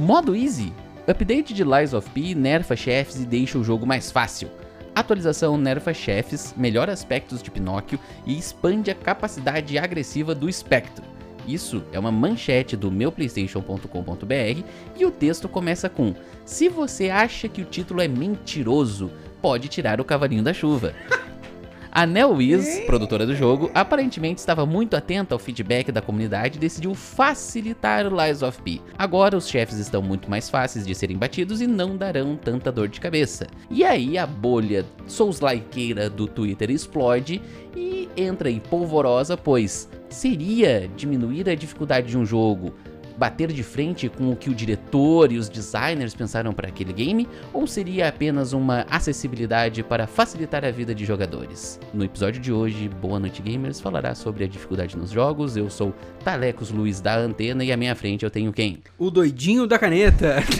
Modo Easy. Update de Lies of P nerfa chefes e deixa o jogo mais fácil. Atualização nerfa chefes, melhora aspectos de Pinóquio e expande a capacidade agressiva do espectro. Isso é uma manchete do meuplaystation.com.br e o texto começa com: Se você acha que o título é mentiroso, pode tirar o cavalinho da chuva. A NeoWiz, produtora do jogo, aparentemente estava muito atenta ao feedback da comunidade e decidiu facilitar o Lies of P. Agora os chefes estão muito mais fáceis de serem batidos e não darão tanta dor de cabeça. E aí a bolha Souls-likeira do Twitter explode e entra em polvorosa, pois seria diminuir a dificuldade de um jogo bater de frente com o que o diretor e os designers pensaram para aquele game, ou seria apenas uma acessibilidade para facilitar a vida de jogadores? No episódio de hoje, Boa Noite Gamers falará sobre a dificuldade nos jogos. Eu sou Talecos Luiz da Antena e à minha frente eu tenho quem? O doidinho da caneta.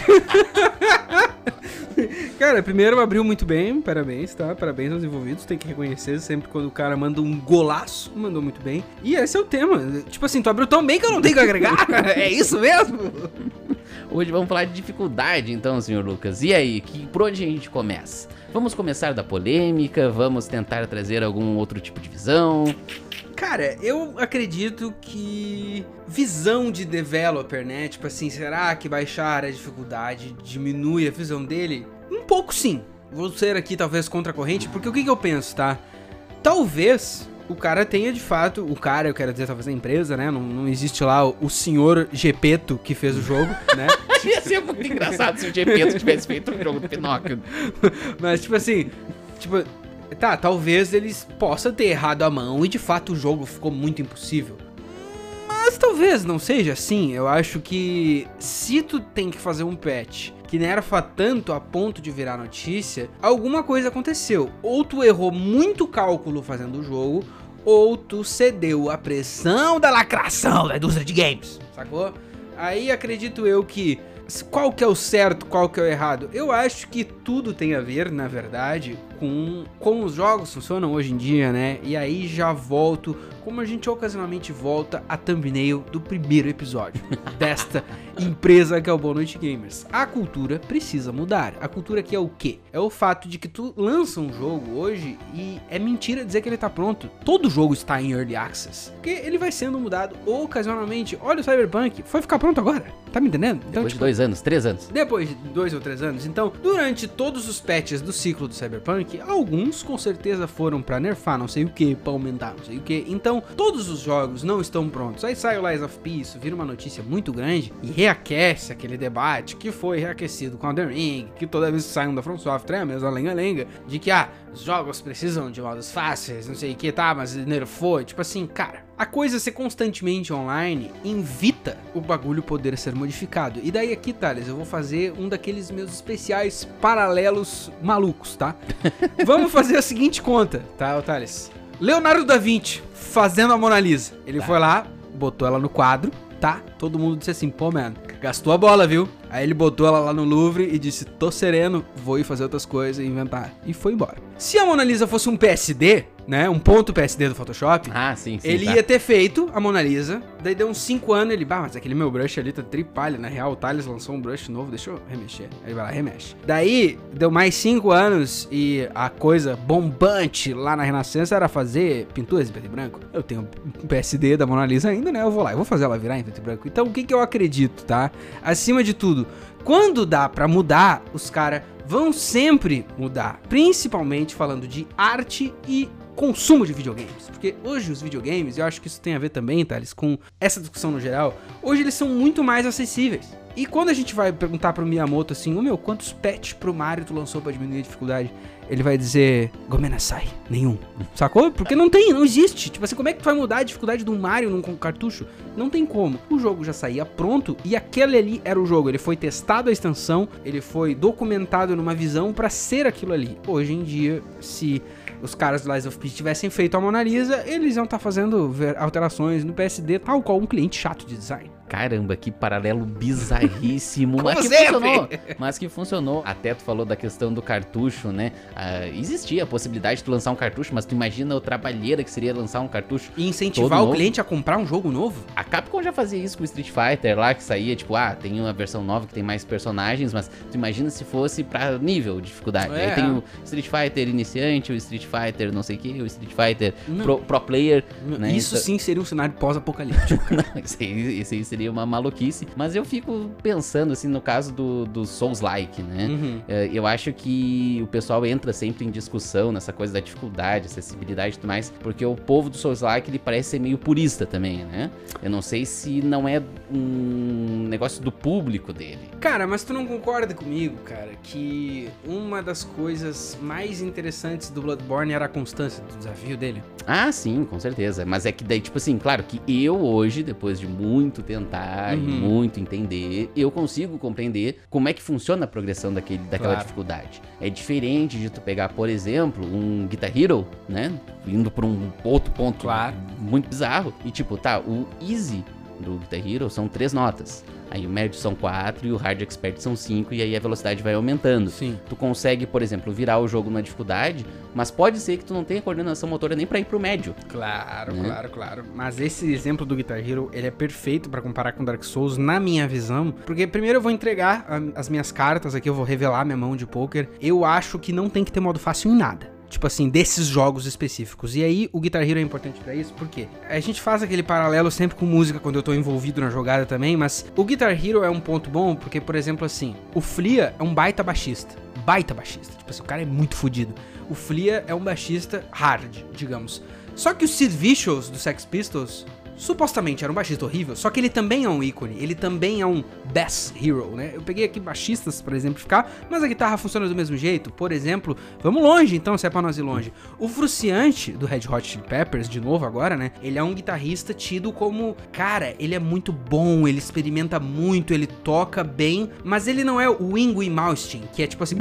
Cara, primeiro abriu muito bem, parabéns, tá? Parabéns aos envolvidos, tem que reconhecer sempre quando o cara manda um golaço, mandou muito bem. E esse é o tema. Tipo assim, tu abriu tão bem que eu não tenho que agregar. é isso mesmo? Hoje vamos falar de dificuldade, então, senhor Lucas. E aí, que, por onde a gente começa? Vamos começar da polêmica? Vamos tentar trazer algum outro tipo de visão? Cara, eu acredito que visão de developer, né? Tipo assim, será que baixar a dificuldade diminui a visão dele? Um pouco sim. Vou ser aqui talvez contra a corrente, porque o que, que eu penso, tá? Talvez o cara tenha de fato, o cara, eu quero dizer, talvez a empresa, né? Não, não existe lá o, o senhor Gepeto que fez o jogo, né? Ia ser muito engraçado se o Gepeto tivesse feito um jogo do Pinóquio. Mas, tipo assim, tipo, tá, talvez eles possam ter errado a mão e de fato o jogo ficou muito impossível. Mas talvez não seja assim. Eu acho que se tu tem que fazer um patch que nerfa tanto a ponto de virar notícia, alguma coisa aconteceu. Ou tu errou muito cálculo fazendo o jogo, ou tu cedeu à pressão da lacração da indústria de games, sacou? Aí acredito eu que qual que é o certo, qual que é o errado? Eu acho que tudo tem a ver, na verdade, com como os jogos funcionam hoje em dia, né? E aí já volto, como a gente ocasionalmente volta a thumbnail do primeiro episódio desta empresa que é o Boa Noite Gamers. A cultura precisa mudar. A cultura que é o quê? É o fato de que tu lança um jogo hoje e é mentira dizer que ele tá pronto. Todo jogo está em early access, porque ele vai sendo mudado ocasionalmente. Olha o Cyberpunk, foi ficar pronto agora. Tá me entendendo? Então, Depois tipo, de dois anos, três anos. Depois de dois ou três anos. Então, durante todos os patches do ciclo do Cyberpunk, alguns com certeza foram para nerfar não sei o que, pra aumentar não sei o que. Então, todos os jogos não estão prontos. Aí sai o Lies of Peace, vira uma notícia muito grande e reaquece aquele debate que foi reaquecido com The Ring, que toda vez que sai um da From Software é a mesma lenga-lenga, de que, ah, os jogos precisam de modos fáceis, não sei o que, tá, mas nerfou. Tipo assim, cara, a coisa ser constantemente online invita o bagulho poder ser modificado. E daí aqui, Thales, eu vou fazer um daqueles meus especiais paralelos malucos, tá? Vamos fazer a seguinte conta, tá, Thales? Leonardo da Vinci fazendo a Mona Lisa. Ele tá. foi lá, botou ela no quadro, tá? Todo mundo disse assim, pô, mano, gastou a bola, viu? Aí ele botou ela lá no Louvre e disse, tô sereno, vou ir fazer outras coisas e inventar. E foi embora. Se a Mona Lisa fosse um PSD, né? Um ponto PSD do Photoshop. Ah, sim, sim. Ele tá. ia ter feito a Mona Lisa. Daí deu uns 5 anos, ele, bah, mas aquele meu brush ali tá tripalha. Na real, o Thales lançou um brush novo, deixa eu remexer. Aí vai lá, remexe. Daí, deu mais 5 anos e a coisa bombante lá na Renascença era fazer pinturas em preto e branco. Eu tenho um PSD da Mona Lisa ainda, né? Eu vou lá, eu vou fazer ela virar em preto e branco. Então, o que que eu acredito, tá? Acima de tudo, quando dá para mudar, os caras vão sempre mudar. Principalmente falando de arte e consumo de videogames. Porque hoje os videogames, eu acho que isso tem a ver também, Thales, com essa discussão no geral, hoje eles são muito mais acessíveis. E quando a gente vai perguntar pro Miyamoto assim, ô oh, meu, quantos patches pro Mario tu lançou para diminuir a dificuldade? Ele vai dizer, Gomenasai, nenhum. Sacou? Porque não tem, não existe. Tipo assim, como é que tu vai mudar a dificuldade de um Mario num cartucho? Não tem como. O jogo já saía pronto e aquele ali era o jogo. Ele foi testado a extensão, ele foi documentado numa visão para ser aquilo ali. Hoje em dia, se os caras do Lies of P tivessem feito a Mona Lisa, eles iam estar tá fazendo alterações no PSD, tal qual um cliente chato de design. Caramba, que paralelo bizarríssimo. Mas que sempre. funcionou. Mas que funcionou. Até tu falou da questão do cartucho, né? Ah, existia a possibilidade de tu lançar um cartucho, mas tu imagina o trabalheira que seria lançar um cartucho. E incentivar o cliente a comprar um jogo novo? A Capcom já fazia isso com o Street Fighter lá, que saía, tipo, ah, tem uma versão nova que tem mais personagens, mas tu imagina se fosse pra nível de dificuldade. É. Aí tem o Street Fighter iniciante, o Street Fighter não sei o que, o Street Fighter pro, pro player. Né? Isso Então- sim seria um cenário pós-apocalíptico. Isso aí, isso aí seria uma maluquice. Mas eu fico pensando, assim, no caso do, do Souls-like, né? Uhum. É, Eu acho que o pessoal entra sempre em discussão nessa coisa da dificuldade, acessibilidade e tudo mais, porque o povo do Souls-like ele parece ser meio purista também, né? Eu não sei se não é um negócio do público dele. Cara, mas tu não concorda comigo, cara, que uma das coisas mais interessantes do Bloodborne era a constância do desafio dele? Ah, sim, com certeza. Mas é que daí, tipo assim, claro que eu hoje, depois de muito tentar e Uhum. muito entender, eu consigo compreender como é que funciona a progressão daquele, daquela Claro. dificuldade. É diferente de tu pegar, por exemplo, um Guitar Hero, né? Indo por um outro ponto Claro. muito bizarro. E tipo, tá, o Easy do Guitar Hero são três notas. Aí o médio são quatro e o hard expert são cinco, e aí a velocidade vai aumentando. Sim. Tu consegue, por exemplo, virar o jogo na dificuldade, mas pode ser que tu não tenha coordenação motora nem pra ir pro médio. Claro, Né? claro, claro. Mas esse exemplo do Guitar Hero, ele é perfeito pra comparar com Dark Souls, na minha visão. Porque primeiro eu vou entregar as minhas cartas aqui, eu vou revelar minha mão de poker. Eu acho que não tem que ter modo fácil em nada. Tipo assim, desses jogos específicos. E aí, o Guitar Hero é importante pra isso, porque a gente faz aquele paralelo sempre com música quando eu tô envolvido na jogada também, mas o Guitar Hero é um ponto bom, porque, por exemplo, assim, o Flia é um baita baixista. Baita baixista. Tipo assim, o cara é muito fodido. O Flia é um baixista hard, digamos. Só que o Sid Vicious do Sex Pistols supostamente era um baixista horrível, só que ele também é um ícone, ele também é um bass hero, né? Eu peguei aqui baixistas para exemplificar, mas a guitarra funciona do mesmo jeito. Por exemplo, vamos longe então, se é pra nós ir longe. O Fruciante do Red Hot Chili Peppers, de novo agora, né? Ele é um guitarrista tido como, cara, ele é muito bom, ele experimenta muito, ele toca bem, mas ele não é o Yngwie Malmsteen, que é tipo assim,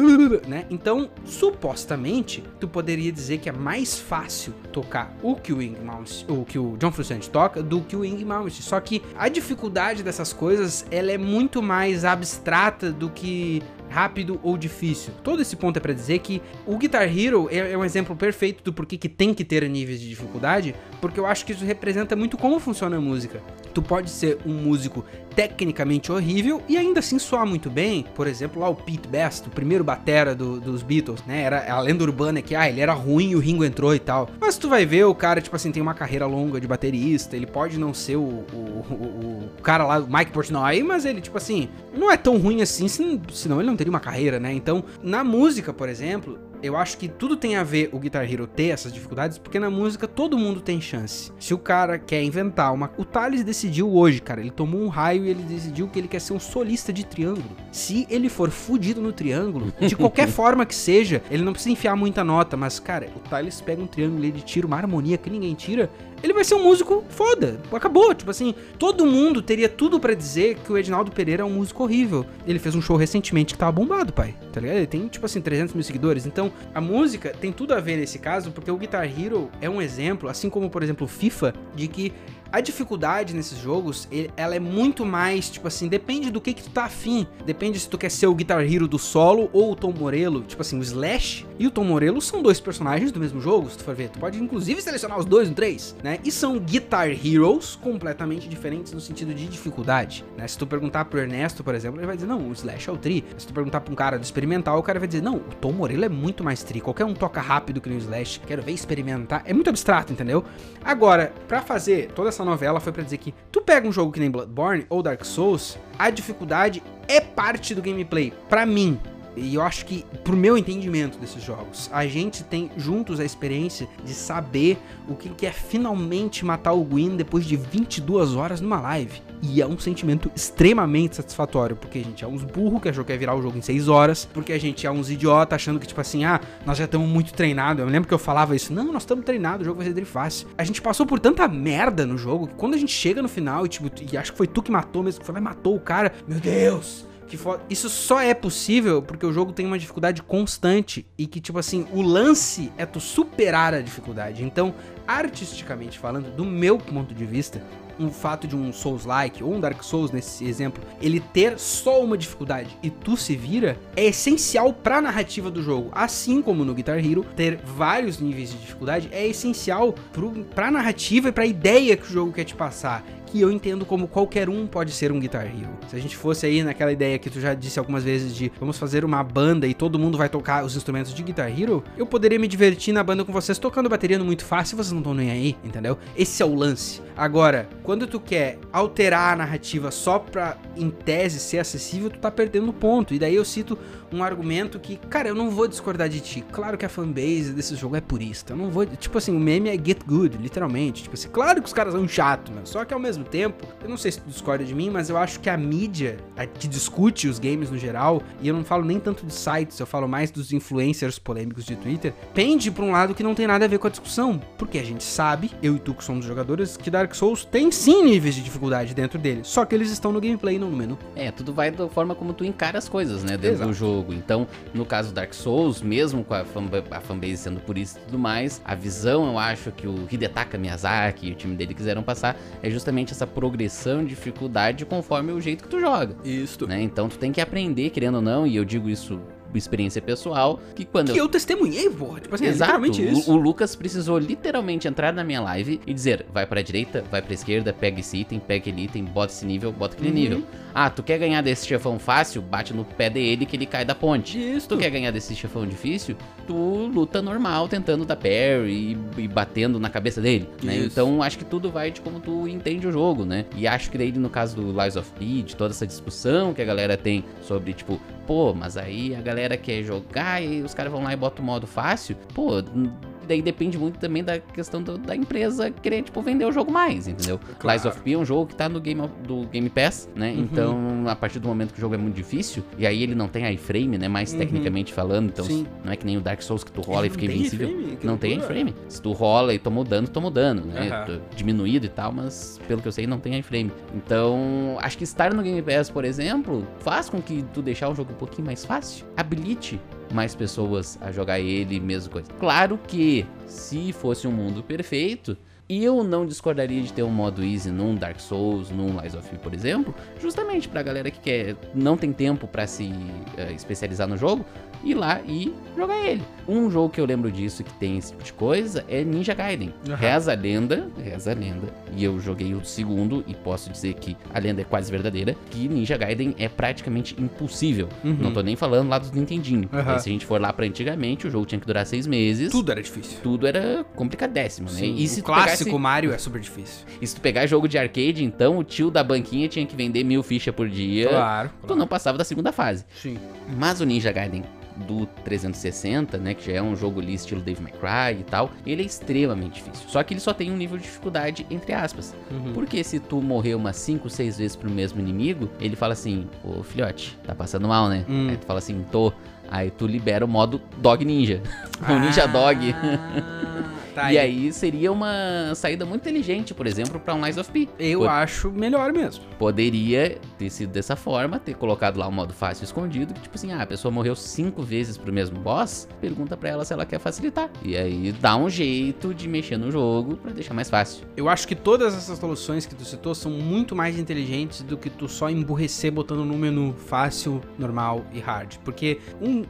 né? Então, supostamente, tu poderia dizer que é mais fácil tocar o que o Yngwie Malmsteen, o que o John Frusciante toca, do que o Yngwie Malmsteen. Só que a dificuldade dessas coisas, ela é muito mais abstrata do que rápido ou difícil. Todo esse ponto é pra dizer que o Guitar Hero é, é um exemplo perfeito do porquê que tem que ter níveis de dificuldade, porque eu acho que isso representa muito como funciona a música. Tu pode ser um músico tecnicamente horrível e ainda assim soar muito bem. Por exemplo, lá o Pete Best, o primeiro batera do- dos Beatles, né? Era a lenda urbana que, ah, ele era ruim e o Ringo entrou e tal. Mas tu vai ver o cara, tipo assim, tem uma carreira longa de baterista, ele pode não ser o, o, o- o cara lá, o Mike Portnoy, mas ele, tipo assim, não é tão ruim assim, sen- senão ele não teria uma carreira, né? Então, na música, por exemplo, eu acho que tudo tem a ver o Guitar Hero ter essas dificuldades, porque na música todo mundo tem chance. Se o cara quer inventar uma. O Thales decidiu hoje, cara. Ele tomou um raio e ele decidiu que ele quer ser um solista de triângulo. Se ele for fudido no triângulo, de qualquer forma que seja, ele não precisa enfiar muita nota, mas, cara, o Thales pega um triângulo e ele tira uma harmonia que ninguém tira. Ele vai ser um músico foda. Acabou. Tipo assim, todo mundo teria tudo pra dizer que o Edinaldo Pereira é um músico horrível. Ele fez um show recentemente que tava bombado, pai. Tá ligado? Ele tem, tipo assim, 300 mil seguidores. Então, a música tem tudo a ver nesse caso, porque o Guitar Hero é um exemplo, assim como, por exemplo, FIFA, de que a dificuldade nesses jogos, ela é muito mais, tipo assim, depende do que que tu tá afim. Depende se tu quer ser o Guitar Hero do solo ou o Tom Morello. Tipo assim, o Slash e o Tom Morello são dois personagens do mesmo jogo, se tu for ver. Tu pode, inclusive, selecionar os dois no 3, né? E são Guitar Heroes completamente diferentes no sentido de dificuldade, né? Se tu perguntar pro Ernesto, por exemplo, ele vai dizer, não, o Slash é o tri. Se tu perguntar pra um cara do experimental, o cara vai dizer, não, o Tom Morello é muito mais tri. Qualquer um toca rápido que o Slash. Quero ver experimentar. É muito abstrato, entendeu? Agora, pra fazer toda essa novela foi pra dizer que tu pega um jogo que nem Bloodborne ou Dark Souls, a dificuldade é parte do gameplay. Pra mim, e eu acho que, pro meu entendimento desses jogos, a gente tem juntos a experiência de saber o que que é finalmente matar o Gwyn depois de 22 horas numa live. E é um sentimento extremamente satisfatório, porque a gente é uns burros que achou que ia virar o jogo em 6 horas, porque a gente é uns idiota achando que, tipo assim, ah, nós já estamos muito treinados. Eu lembro que eu falava isso, não, nós estamos treinados, o jogo vai ser dele fácil. A gente passou por tanta merda no jogo que quando a gente chega no final e, tipo, e acho que foi tu que matou mesmo, que foi lá e matou o cara, meu Deus! Que. Isso só é possível porque o jogo tem uma dificuldade constante e que, tipo assim, o lance é tu superar a dificuldade. Então, artisticamente falando, do meu ponto de vista, um fato de um Souls-like ou um Dark Souls nesse exemplo, ele ter só uma dificuldade e tu se vira, é essencial pra narrativa do jogo. Assim como no Guitar Hero, ter vários níveis de dificuldade é essencial pro, pra narrativa e pra ideia que o jogo quer te passar que eu entendo como qualquer um pode ser um Guitar Hero. Se a gente fosse aí naquela ideia que tu já disse algumas vezes de vamos fazer uma banda e todo mundo vai tocar os instrumentos de Guitar Hero, eu poderia me divertir na banda com vocês tocando bateria no muito fácil vocês não estão nem aí, entendeu? Esse é o lance. Agora, quando tu quer alterar a narrativa só pra, em tese, ser acessível, tu tá perdendo ponto. E daí eu cito um argumento que, cara, eu não vou discordar de ti. Claro que a fanbase desse jogo é purista. Eu não vou. Tipo assim, o meme é get good, literalmente. Tipo assim, claro que os caras são chato, mas só que ao mesmo tempo, eu não sei se tu discorda de mim, mas eu acho que a mídia a que discute os games no geral, e eu não falo nem tanto de sites, eu falo mais dos influencers polêmicos de Twitter, pende pra um lado que não tem nada a ver com a discussão. Porque a gente sabe, eu e tu que somos jogadores, que Dark Souls tem sim níveis de dificuldade dentro dele. Só que eles estão no gameplay, não no menu. É, tudo vai da forma como tu encara as coisas, né, dentro Exato. do jogo. Então, no caso do Dark Souls, mesmo com a, fanba- a fanbase sendo por isso e tudo mais, a visão, eu acho que o Hidetaka Miyazaki e o time dele quiseram passar é justamente essa progressão de dificuldade conforme o jeito que tu joga, Isso. né? Então, tu tem que aprender, querendo ou não, e eu digo isso experiência pessoal, que quando Que eu testemunhei, porra. Tipo assim, é Exato. literalmente isso. O, o Lucas precisou literalmente entrar na minha live e dizer: vai pra direita, vai pra esquerda, pega esse item, pega aquele item, bota esse nível, bota aquele Uhum. nível. Ah, tu quer ganhar desse chefão fácil? Bate no pé dele que ele cai da ponte. Isso. Tu quer ganhar desse chefão difícil? Tu luta normal, tentando dar parry e, e batendo na cabeça dele, né? Então acho que tudo vai de como tu entende o jogo, né? E acho que daí no caso do Lies of P, de toda essa discussão que a galera tem sobre, tipo, pô, mas aí a galera quer jogar e os caras vão lá e botam o modo fácil. Pô, daí depende muito também da questão do- da empresa querer, tipo, vender o jogo mais, entendeu? Claro. Lies of P é um jogo que tá no Game, of- do Game Pass, né? Uhum. Então, a partir do momento que o jogo é muito difícil, e aí ele não tem iframe, né? Mais Uhum. tecnicamente falando, então Sim. não é que nem o Dark Souls que tu rola Ele e fica invencível. Não tem iframe. Se tu rola e toma dano, toma dano, né? Tô Diminuído e tal, mas pelo que eu sei, não tem iframe. Então, acho que estar no Game Pass, por exemplo, faz com que tu deixar o jogo um pouquinho mais fácil. Habilite mais pessoas a jogar ele, mesmo coisa. Claro que, se fosse um mundo perfeito, eu não discordaria de ter um modo easy num Dark Souls, num Lies of P, por exemplo, justamente pra galera que quer, não tem tempo pra se eh, especializar no jogo, ir lá e jogar ele. Um jogo que eu lembro disso que tem esse tipo de coisa é Ninja Gaiden. Aham. Reza a lenda, reza a lenda, e eu joguei o segundo e posso dizer que a lenda é quase verdadeira, que Ninja Gaiden é praticamente impossível. Uhum. Não tô nem falando lá dos Nintendinho. Porque Se a gente for lá pra antigamente, o jogo tinha que durar seis meses. Tudo era difícil. Tudo era complicadéssimo, né? Sim, E se o clássico pegasse- Mario é super difícil. e se tu pegar jogo de arcade, então o tio da banquinha tinha que vender mil fichas por dia. Claro. Tu não passava da segunda fase. Sim. Mas o Ninja Gaiden do 360, né, que já é um jogo ali estilo Dave May Cry e tal, ele é extremamente difícil. Só que ele só tem um nível de dificuldade entre aspas. Uhum. Porque se tu morrer umas 5, 6 vezes pro mesmo inimigo, ele fala assim: "Ô filhote, tá passando mal, né?" Hum. Aí tu fala assim: "Tô". Aí tu libera o modo Dog Ninja. o Ninja Dog. Tá e aí seria uma saída muito inteligente, por exemplo, pra um Lies of P. Eu Pô, acho melhor mesmo. Poderia ter sido dessa forma, ter colocado lá um modo fácil escondido, que tipo assim, ah, a pessoa morreu cinco vezes pro mesmo boss, pergunta pra ela se ela quer facilitar. E aí dá um jeito de mexer no jogo pra deixar mais fácil. Eu acho que todas essas soluções que tu citou são muito mais inteligentes do que tu só emburrecer botando no menu fácil, normal e hard. Porque um.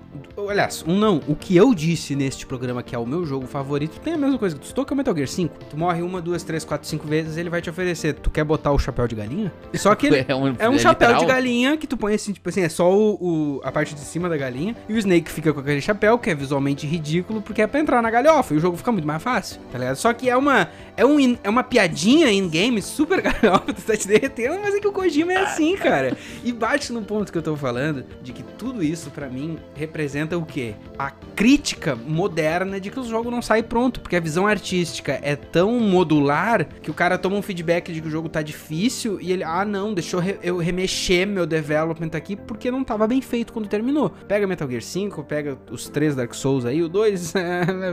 Aliás, um não. O que eu disse neste programa, que é o meu jogo favorito, tem a mesma coisa que tu é o Metal Gear 5. Tu morre uma, duas, três, quatro, cinco vezes, ele vai te oferecer. Tu quer botar o chapéu de galinha? Só que ele. É um, É um chapéu literal. de galinha que tu põe assim, tipo assim, é só o, o- a parte de cima da galinha. E o Snake fica com aquele chapéu, que é visualmente ridículo, porque é pra entrar na galhofa. E o jogo fica muito mais fácil, tá ligado? Só que é uma, é um, in- é uma piadinha in-game super galhofa, tu tá te derretendo, mas é que o Kojima é assim, cara. E bate no ponto que eu tô falando, de que tudo isso, pra mim, representa o quê? A crítica moderna de que o jogo não sai pronto, porque a visão artística é tão modular que o cara toma um feedback de que o jogo tá difícil e ele, ah não, deixa eu, eu remexer meu development aqui porque não tava bem feito quando terminou. Pega Metal Gear 5, pega os três Dark Souls aí, o 2,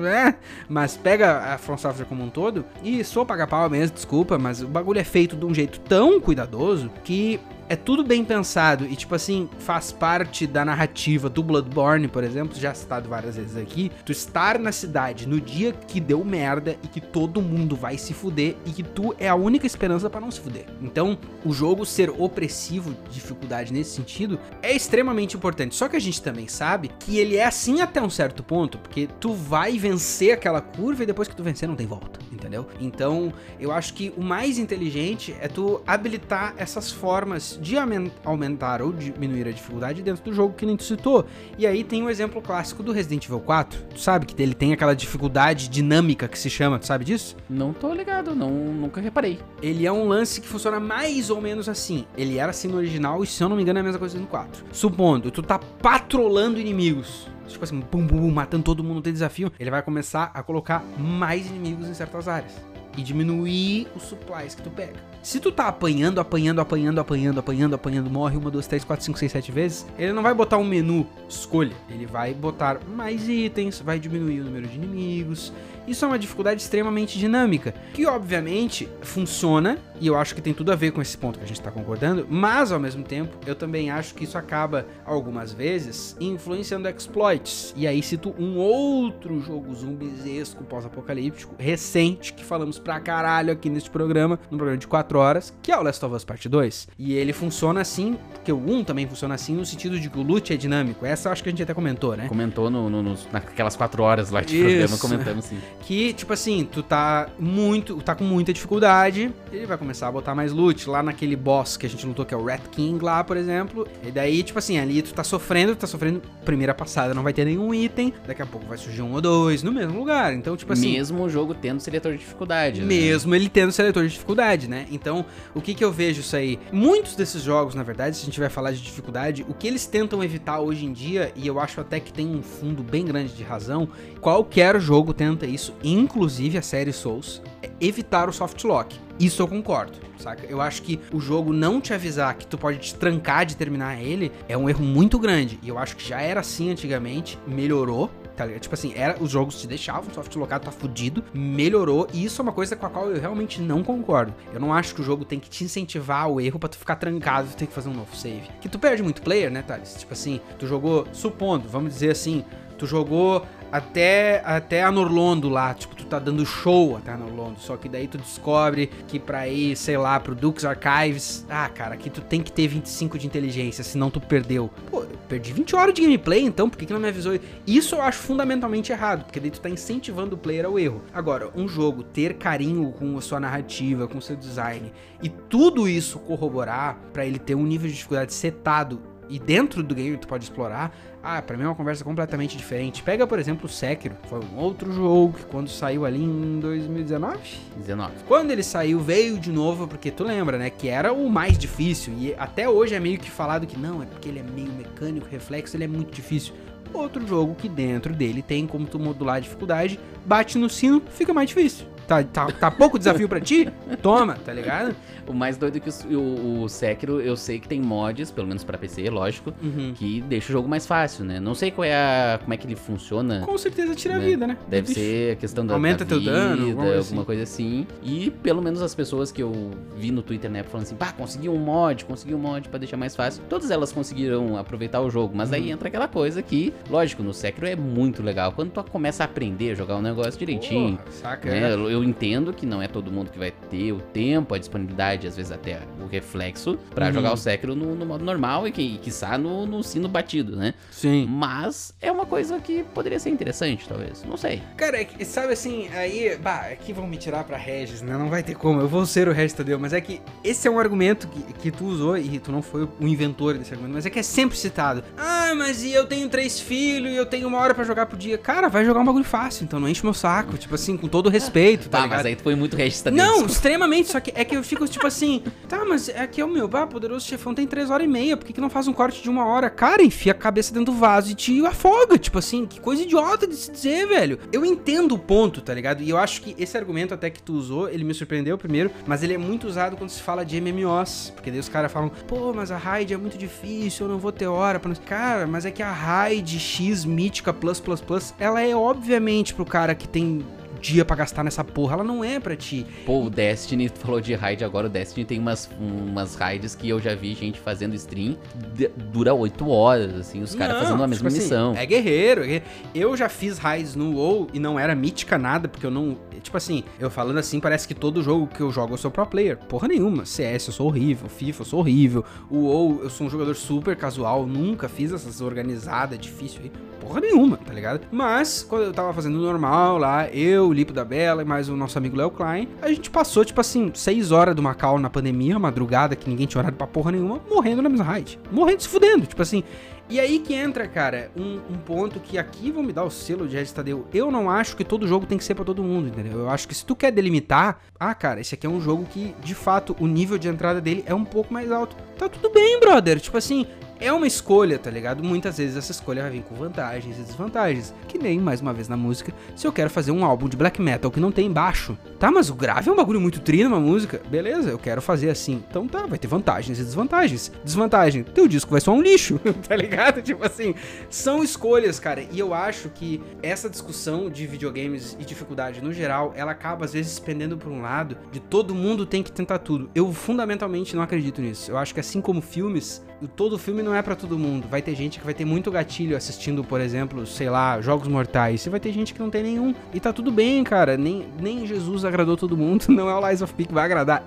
mas pega a From Software como um todo e sou paga pau mesmo, desculpa, mas o bagulho é feito de um jeito tão cuidadoso que é tudo bem pensado e, tipo assim, faz parte da narrativa do Bloodborne, por exemplo, já citado várias vezes aqui, tu estar na cidade no dia que deu merda e que todo mundo vai se fuder e que tu é a única esperança para não se fuder. Então, o jogo ser opressivo, dificuldade nesse sentido, é extremamente importante. Só que a gente também sabe que ele é assim até um certo ponto, porque tu vai vencer aquela curva e depois que tu vencer não tem volta, entendeu? Então, eu acho que o mais inteligente é tu habilitar essas formas de aumentar ou diminuir a dificuldade dentro do jogo que nem tu citou. E aí tem o exemplo clássico do Resident Evil 4. Tu sabe que ele tem aquela dificuldade dinâmica que se chama, tu sabe disso? Não tô ligado, não, nunca reparei. Ele é um lance que funciona mais ou menos assim. Ele era assim no original e se eu não me engano é a mesma coisa no 4. Supondo, tu tá patrolando inimigos tipo assim, bum, bum, bum, matando todo mundo, tem desafio, ele vai começar a colocar mais inimigos em certas áreas e diminuir os supplies que tu pega. Se tu tá apanhando, apanhando, apanhando, apanhando, apanhando, apanhando, morre uma, duas, três, quatro, cinco, seis, sete vezes, ele não vai botar um menu escolha. Ele vai botar mais itens, vai diminuir o número de inimigos, isso é uma dificuldade extremamente dinâmica, que obviamente funciona, e eu acho que tem tudo a ver com esse ponto que a gente está concordando, mas ao mesmo tempo eu também acho que isso acaba, algumas vezes, influenciando exploits. E aí cito um outro jogo zumbizesco pós-apocalíptico recente que falamos pra caralho aqui neste programa, num programa de 4 horas, que é o Last of Us Part 2. E ele funciona assim, porque o 1 também funciona assim, no sentido de que o loot é dinâmico. Essa eu acho que a gente até comentou, né? Comentou no, no, naquelas 4 horas lá de programa, comentando sim que, tipo assim, tu tá muito. tá com muita dificuldade, ele vai começar a botar mais loot. Lá naquele boss que a gente lutou, que é o Rat King lá, por exemplo. E daí, tipo assim, ali tu tá sofrendo, tu tá sofrendo primeira passada, não vai ter nenhum item. Daqui a pouco vai surgir um ou dois no mesmo lugar. Então, tipo assim. Mesmo o jogo tendo seletor de dificuldade, né? Mesmo ele tendo seletor de dificuldade, né? Então, o que que eu vejo isso aí? Muitos desses jogos, na verdade, se a gente vai falar de dificuldade, o que eles tentam evitar hoje em dia, e eu acho até que tem um fundo bem grande de razão, qualquer jogo tenta isso isso, inclusive a série Souls, é evitar o soft lock. Isso eu concordo, saca? Eu acho que o jogo não te avisar que tu pode te trancar de terminar ele é um erro muito grande. E eu acho que já era assim antigamente, melhorou, tá? Tipo assim, era, os jogos te deixavam soft lockado, tá fudido, melhorou, e isso é uma coisa com a qual eu realmente não concordo. Eu não acho que o jogo tem que te incentivar ao erro para tu ficar trancado e ter que fazer um novo save. Que tu perde muito player, né, Thales? Tipo assim, tu jogou, supondo, vamos dizer assim, tu jogou até, até a Norlondo lá, tipo, tu tá dando show até a Norlondo, só que daí tu descobre que pra ir, sei lá, pro Dux Archives, ah, cara, aqui tu tem que ter 25 de inteligência, senão tu perdeu. Pô, eu perdi 20 horas de gameplay, então, por que, que não me avisou? Isso eu acho fundamentalmente errado, porque daí tu tá incentivando o player ao erro. Agora, um jogo ter carinho com a sua narrativa, com o seu design, e tudo isso corroborar para ele ter um nível de dificuldade setado e dentro do game tu pode explorar, ah, pra mim é uma conversa completamente diferente. Pega, por exemplo, o Sekiro. Foi um outro jogo que quando saiu ali em 2019? 19. Quando ele saiu, veio de novo, porque tu lembra, né? Que era o mais difícil. E até hoje é meio que falado que não, é porque ele é meio mecânico, reflexo, ele é muito difícil. Outro jogo que dentro dele tem como tu modular a dificuldade, bate no sino, fica mais difícil. Tá, tá, tá pouco desafio para ti? Toma, tá ligado? O mais doido é que o, o, o Sekiro, eu sei que tem mods, pelo menos para PC, lógico, uhum. que deixa o jogo mais fácil, né? Não sei qual é a, como é que ele funciona. Com certeza tira né? a vida, né? Deve ser a questão da Aumenta da teu vida, dano, alguma, assim. coisa assim. E pelo menos as pessoas que eu vi no Twitter, né, falando assim, pá, consegui um mod, consegui um mod para deixar mais fácil. Todas elas conseguiram aproveitar o jogo, mas uhum. aí entra aquela coisa que, lógico, no Sekiro é muito legal. Quando tu começa a aprender a jogar o um negócio direitinho, Porra, saca, né? É. Eu entendo que não é todo mundo que vai ter o tempo, a disponibilidade, às vezes até o reflexo para uhum. jogar o Sekiro no, no, modo normal e que, quiçá no, no sino batido, né? Sim. Mas é uma coisa que poderia ser interessante, talvez. Não sei. Cara, é que, sabe assim, aí, bah, aqui vão me tirar pra Regis, né? Não vai ter como. Eu vou ser o Regis Tadeu, mas é que esse é um argumento que, que tu usou e tu não foi o inventor desse argumento, mas é que é sempre citado. Ah, mas eu tenho três filhos e eu tenho uma hora para jogar por dia. Cara, vai jogar um bagulho fácil, então não enche meu saco. Tipo assim, com todo respeito, tá, tá mas aí tu foi muito regista Não, extremamente, só que é que eu fico tipo assim, tá, mas é que é o meu, bah, poderoso chefão tem três horas e meia, por que, que não faz um corte de uma hora? Cara, enfia a cabeça dentro do vaso e te afoga, tipo assim, que coisa idiota de se dizer, velho. Eu entendo o ponto, tá ligado? E eu acho que esse argumento até que tu usou, ele me surpreendeu primeiro, mas ele é muito usado quando se fala de MMOs, porque daí os caras falam, pô, mas a raid é muito difícil, eu não vou ter hora pra... Cara, mas é que a raid X mítica plus plus plus, ela é obviamente pro cara que tem dia pra gastar nessa porra. Ela não é pra ti. Pô, o Destiny, tu falou de raid agora, o Destiny tem umas, umas raids que eu já vi gente fazendo stream, de- dura 8 horas, assim, os caras fazendo a mesma tipo assim, missão. é guerreiro, é guerreiro. Eu já fiz raids no WoW e não era mítica nada, porque eu não. Tipo assim, eu falando assim, parece que todo jogo que eu jogo eu sou pro player. Porra nenhuma. CS eu sou horrível, FIFA eu sou horrível. O WoW eu sou um jogador super casual, nunca fiz essas organizadas difícil aí. Porra nenhuma, tá ligado? Mas, quando eu tava fazendo normal lá, eu, o Lipo da Bela e mais o nosso amigo Léo Klein, a gente passou, tipo assim, 6 horas do Macau na pandemia, madrugada, que ninguém tinha horário pra porra nenhuma, morrendo na mesma raid. Morrendo, se fudendo. Tipo assim, e aí que entra, cara, um, um ponto que aqui vão me dar o selo de Regis Tadeu. Eu não acho que todo jogo tem que ser pra todo mundo, entendeu? Eu acho que se tu quer delimitar, ah, cara, esse aqui é um jogo que, de fato, o nível de entrada dele é um pouco mais alto. Tá tudo bem, brother. Tipo assim, é uma escolha, tá ligado? Muitas vezes essa escolha vai vir com vantagens e desvantagens. Que nem, mais uma vez na música, se eu quero fazer um álbum de black metal que não tem baixo. Tá, mas o grave é um bagulho muito trino uma música. Beleza, eu quero fazer assim. Então tá, vai ter vantagens e desvantagens. Desvantagem, teu disco vai soar um lixo, tá ligado? Tipo assim, são escolhas, cara. E eu acho que essa discussão de videogames e dificuldade no geral, ela acaba às vezes pendendo por um lado de todo mundo tem que tentar tudo. Eu fundamentalmente não acredito nisso. Eu acho que assim como filmes, todo filme não é pra todo mundo. Vai ter gente que vai ter muito gatilho assistindo, por exemplo, sei lá, Jogos Mortais. E vai ter gente que não tem nenhum. E tá tudo bem, cara. Nem, nem Jesus agradou todo mundo. Não é o Lies of P que vai agradar.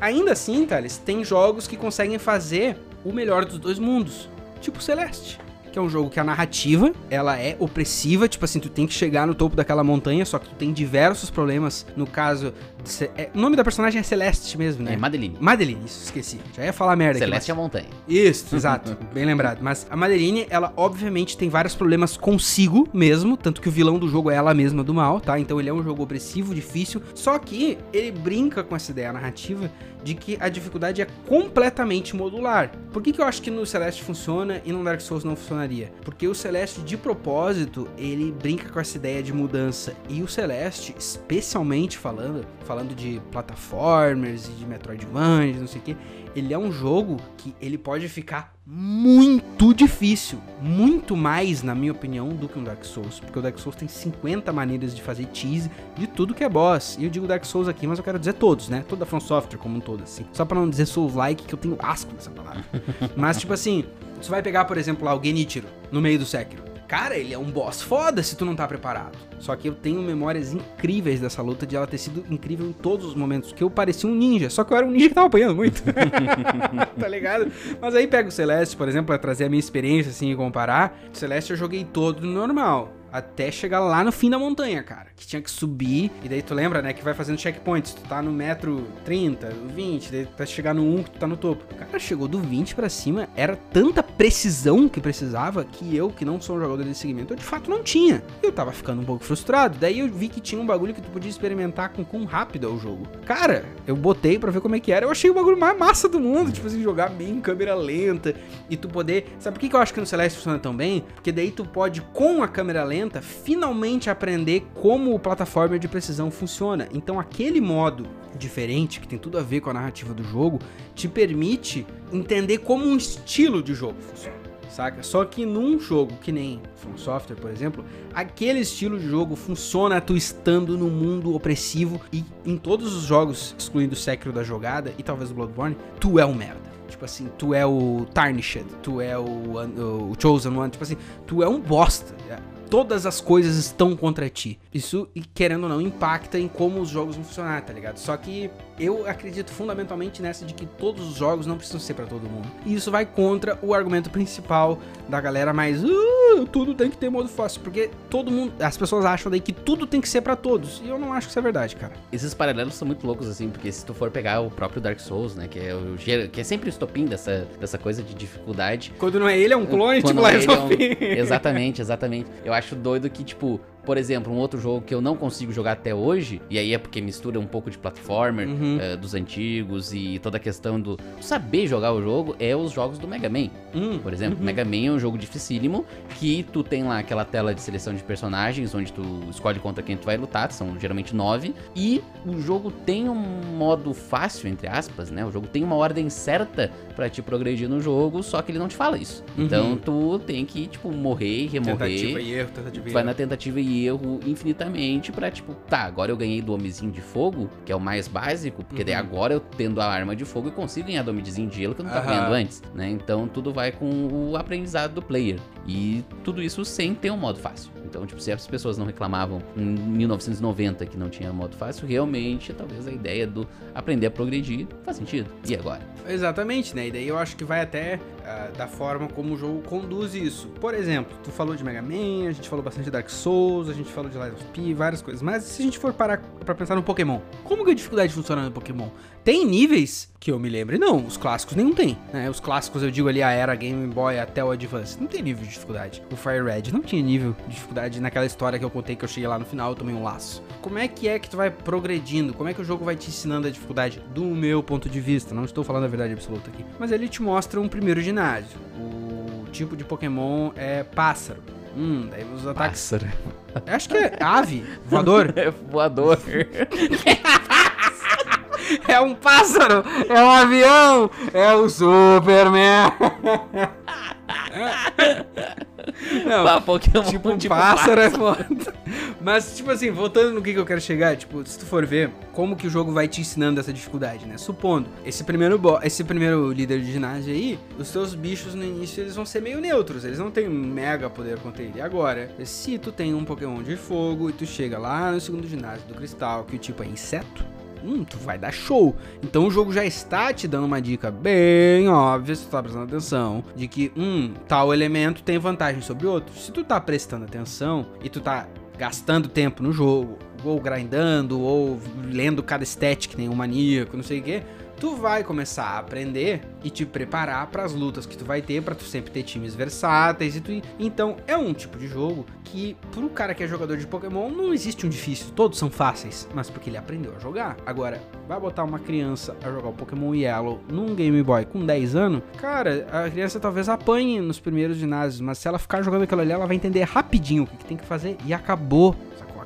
Ainda assim, Thales, tem jogos que conseguem fazer o melhor dos dois mundos. Tipo Celeste. Que é um jogo que a narrativa, ela é opressiva, tipo assim, tu tem que chegar no topo daquela montanha, só que tu tem diversos problemas. No caso, é- o nome da personagem é Celeste mesmo, né? É Madeline. Madeline, isso, esqueci. Já ia falar merda Celeste é aqui. a montanha. mas- Isso, exato. bem lembrado. Mas a Madeline, ela obviamente tem vários problemas consigo mesmo, tanto que o vilão do jogo é ela mesma do mal, tá? Então ele é um jogo opressivo, difícil. Só que ele brinca com essa ideia narrativa de que a dificuldade é completamente modular. Por que, que eu acho que no Celeste funciona e no Dark Souls não funcionaria? Porque o Celeste, de propósito, ele brinca com essa ideia de mudança. E o Celeste, especialmente falando, falando de plataformers e de Metroidvania, não sei o que, ele é um jogo que ele pode ficar muito difícil. Muito mais, na minha opinião, do que um Dark Souls. Porque o Dark Souls tem 50 maneiras de fazer tease de tudo que é boss. E eu digo Dark Souls aqui, mas eu quero dizer todos, né? Toda a From Software como um todo, assim. Só pra não dizer Souls-like, que eu tenho asco dessa palavra. mas, tipo assim, você vai pegar, por exemplo, lá o Genichiro, no meio do Sekiro. Cara, ele é um boss foda se tu não tá preparado. Só que eu tenho memórias incríveis dessa luta, de ela ter sido incrível em todos os momentos. Que eu parecia um ninja, só que eu era um ninja que tava apanhando muito. tá ligado? Mas aí pega o Celeste, por exemplo, pra trazer a minha experiência assim e comparar. O Celeste eu joguei todo no normal. Até chegar lá no fim da montanha, cara. Que tinha que subir. E daí tu lembra, né? Que vai fazendo checkpoints. Tu tá no metro 30, 20, daí tá chegar no 1 que tu tá no topo. Cara, chegou do 20 pra cima. Era tanta precisão que precisava que eu, que não sou um jogador de segmento, eu de fato não tinha. Eu tava ficando um pouco frustrado. Daí eu vi que tinha um bagulho que tu podia experimentar com quão rápido é o jogo. Cara, eu botei pra ver como é que era. Eu achei o bagulho mais massa do mundo. Tipo assim, jogar bem em câmera lenta. E tu poder. Sabe por que eu acho que no Celeste funciona tão bem? Porque daí tu pode, com a câmera lenta, finalmente aprender como o plataforma de precisão funciona. Então aquele modo diferente, que tem tudo a ver com a narrativa do jogo, te permite entender como um estilo de jogo funciona. Saca? Só que num jogo que nem From Software, por exemplo, aquele estilo de jogo funciona tu estando no mundo opressivo e em todos os jogos, excluindo o Sekiro da jogada e talvez o Bloodborne, tu é um merda. Tipo assim, tu é o Tarnished, tu é o, o Chosen One, tipo assim, tu é um bosta. Todas as coisas estão contra ti. Isso, querendo ou não, impacta em como os jogos vão funcionar, tá ligado? Só que eu acredito fundamentalmente nessa de que todos os jogos não precisam ser pra todo mundo. E isso vai contra o argumento principal da galera mais, "Ah, tudo tem que ter modo fácil, porque todo mundo, as pessoas acham daí que tudo tem que ser pra todos. E eu não acho que isso é verdade, cara. Esses paralelos são muito loucos, assim, porque se tu for pegar o próprio Dark Souls, né, que é, o, que é sempre o estopim dessa, dessa coisa de dificuldade, Quando não é ele, é um clone, Quando tipo Lies é of um- P. Exatamente, exatamente. Eu acho doido que, tipo, por exemplo, um outro jogo que eu não consigo jogar até hoje, e aí é porque mistura um pouco de platformer Uhum. eh, dos antigos e toda a questão do saber jogar o jogo, é os jogos do Mega Man. Hum, Por exemplo, Mega Man é um jogo dificílimo que tu tem lá aquela tela de seleção de personagens onde tu escolhe contra quem tu vai lutar, são geralmente nove, e o jogo tem um modo fácil, entre aspas, né? O jogo tem uma ordem certa pra te progredir no jogo, só que ele não te fala isso. Uhum. Então tu tem que, tipo, morrer e remover. Tentativa e erro, tentativa e Tu vai erro. na tentativa e erro infinitamente pra, tipo, tá, agora eu ganhei do homenzinho de fogo, que é o mais básico, porque daí Uhum. agora eu tendo a arma de fogo eu consigo ganhar do homenzinho de gelo que eu não tava Aham. ganhando antes, né? Então tudo vai com o aprendizado do player. E tudo isso sem ter um modo fácil. Então, tipo, se as pessoas não reclamavam em 1990 que não tinha modo fácil, realmente talvez a ideia do aprender a progredir faz sentido. E agora? Exatamente, né? E daí eu acho que vai até ah, da forma como o jogo conduz isso. Por exemplo, tu falou de Mega Man, a gente falou bastante de Dark Souls, a gente falou de Lies of P, várias coisas. Mas se a gente for parar pra pensar no Pokémon, como que a dificuldade funciona no Pokémon? Tem níveis que eu me lembre, não, os clássicos nenhum tem, né? Os clássicos eu digo ali a era Game Boy até o Advance, não tem nível de dificuldade. O Fire Red não tinha nível de dificuldade naquela história que eu contei que eu cheguei lá no final, eu tomei um laço. Como é que é que tu vai progredindo? Como é que o jogo vai te ensinando a dificuldade do meu ponto de vista? Não estou falando a verdade absoluta aqui. Mas ele te mostra um primeiro ginásio. O tipo de Pokémon é pássaro. Hum, daí os ataques. Pássaro. Acho que é ave, voador. É voador. É um pássaro, é um avião, é o Superman. Não, Pá, Pokémon tipo um pássaro é foda. Mas, tipo assim, voltando no que, que eu quero chegar, tipo, se tu for ver como que o jogo vai te ensinando essa dificuldade, né? Supondo, esse primeiro, esse primeiro líder de ginásio aí, os teus bichos no início eles vão ser meio neutros, eles não têm um mega poder contra ele. Agora, se tu tem um Pokémon de fogo e tu chega lá no segundo ginásio do cristal, que o tipo é inseto, hum, tu vai dar show. Então o jogo já está te dando uma dica bem óbvia, se tu tá prestando atenção, de que, hum, tal elemento tem vantagem sobre outro. Se tu tá prestando atenção e tu tá gastando tempo no jogo, ou grindando, ou lendo cada stat que um maníaco, não sei o que, tu vai começar a aprender e te preparar para as lutas que tu vai ter, para tu sempre ter times versáteis e tu então é um tipo de jogo que pro cara que é jogador de Pokémon não existe um difícil, todos são fáceis, mas porque ele aprendeu a jogar. Agora, vai botar uma criança a jogar o Pokémon Yellow num Game Boy com 10 anos, cara, a criança talvez apanhe nos primeiros ginásios, mas se ela ficar jogando aquilo ali, ela vai entender rapidinho o que, que tem que fazer e acabou.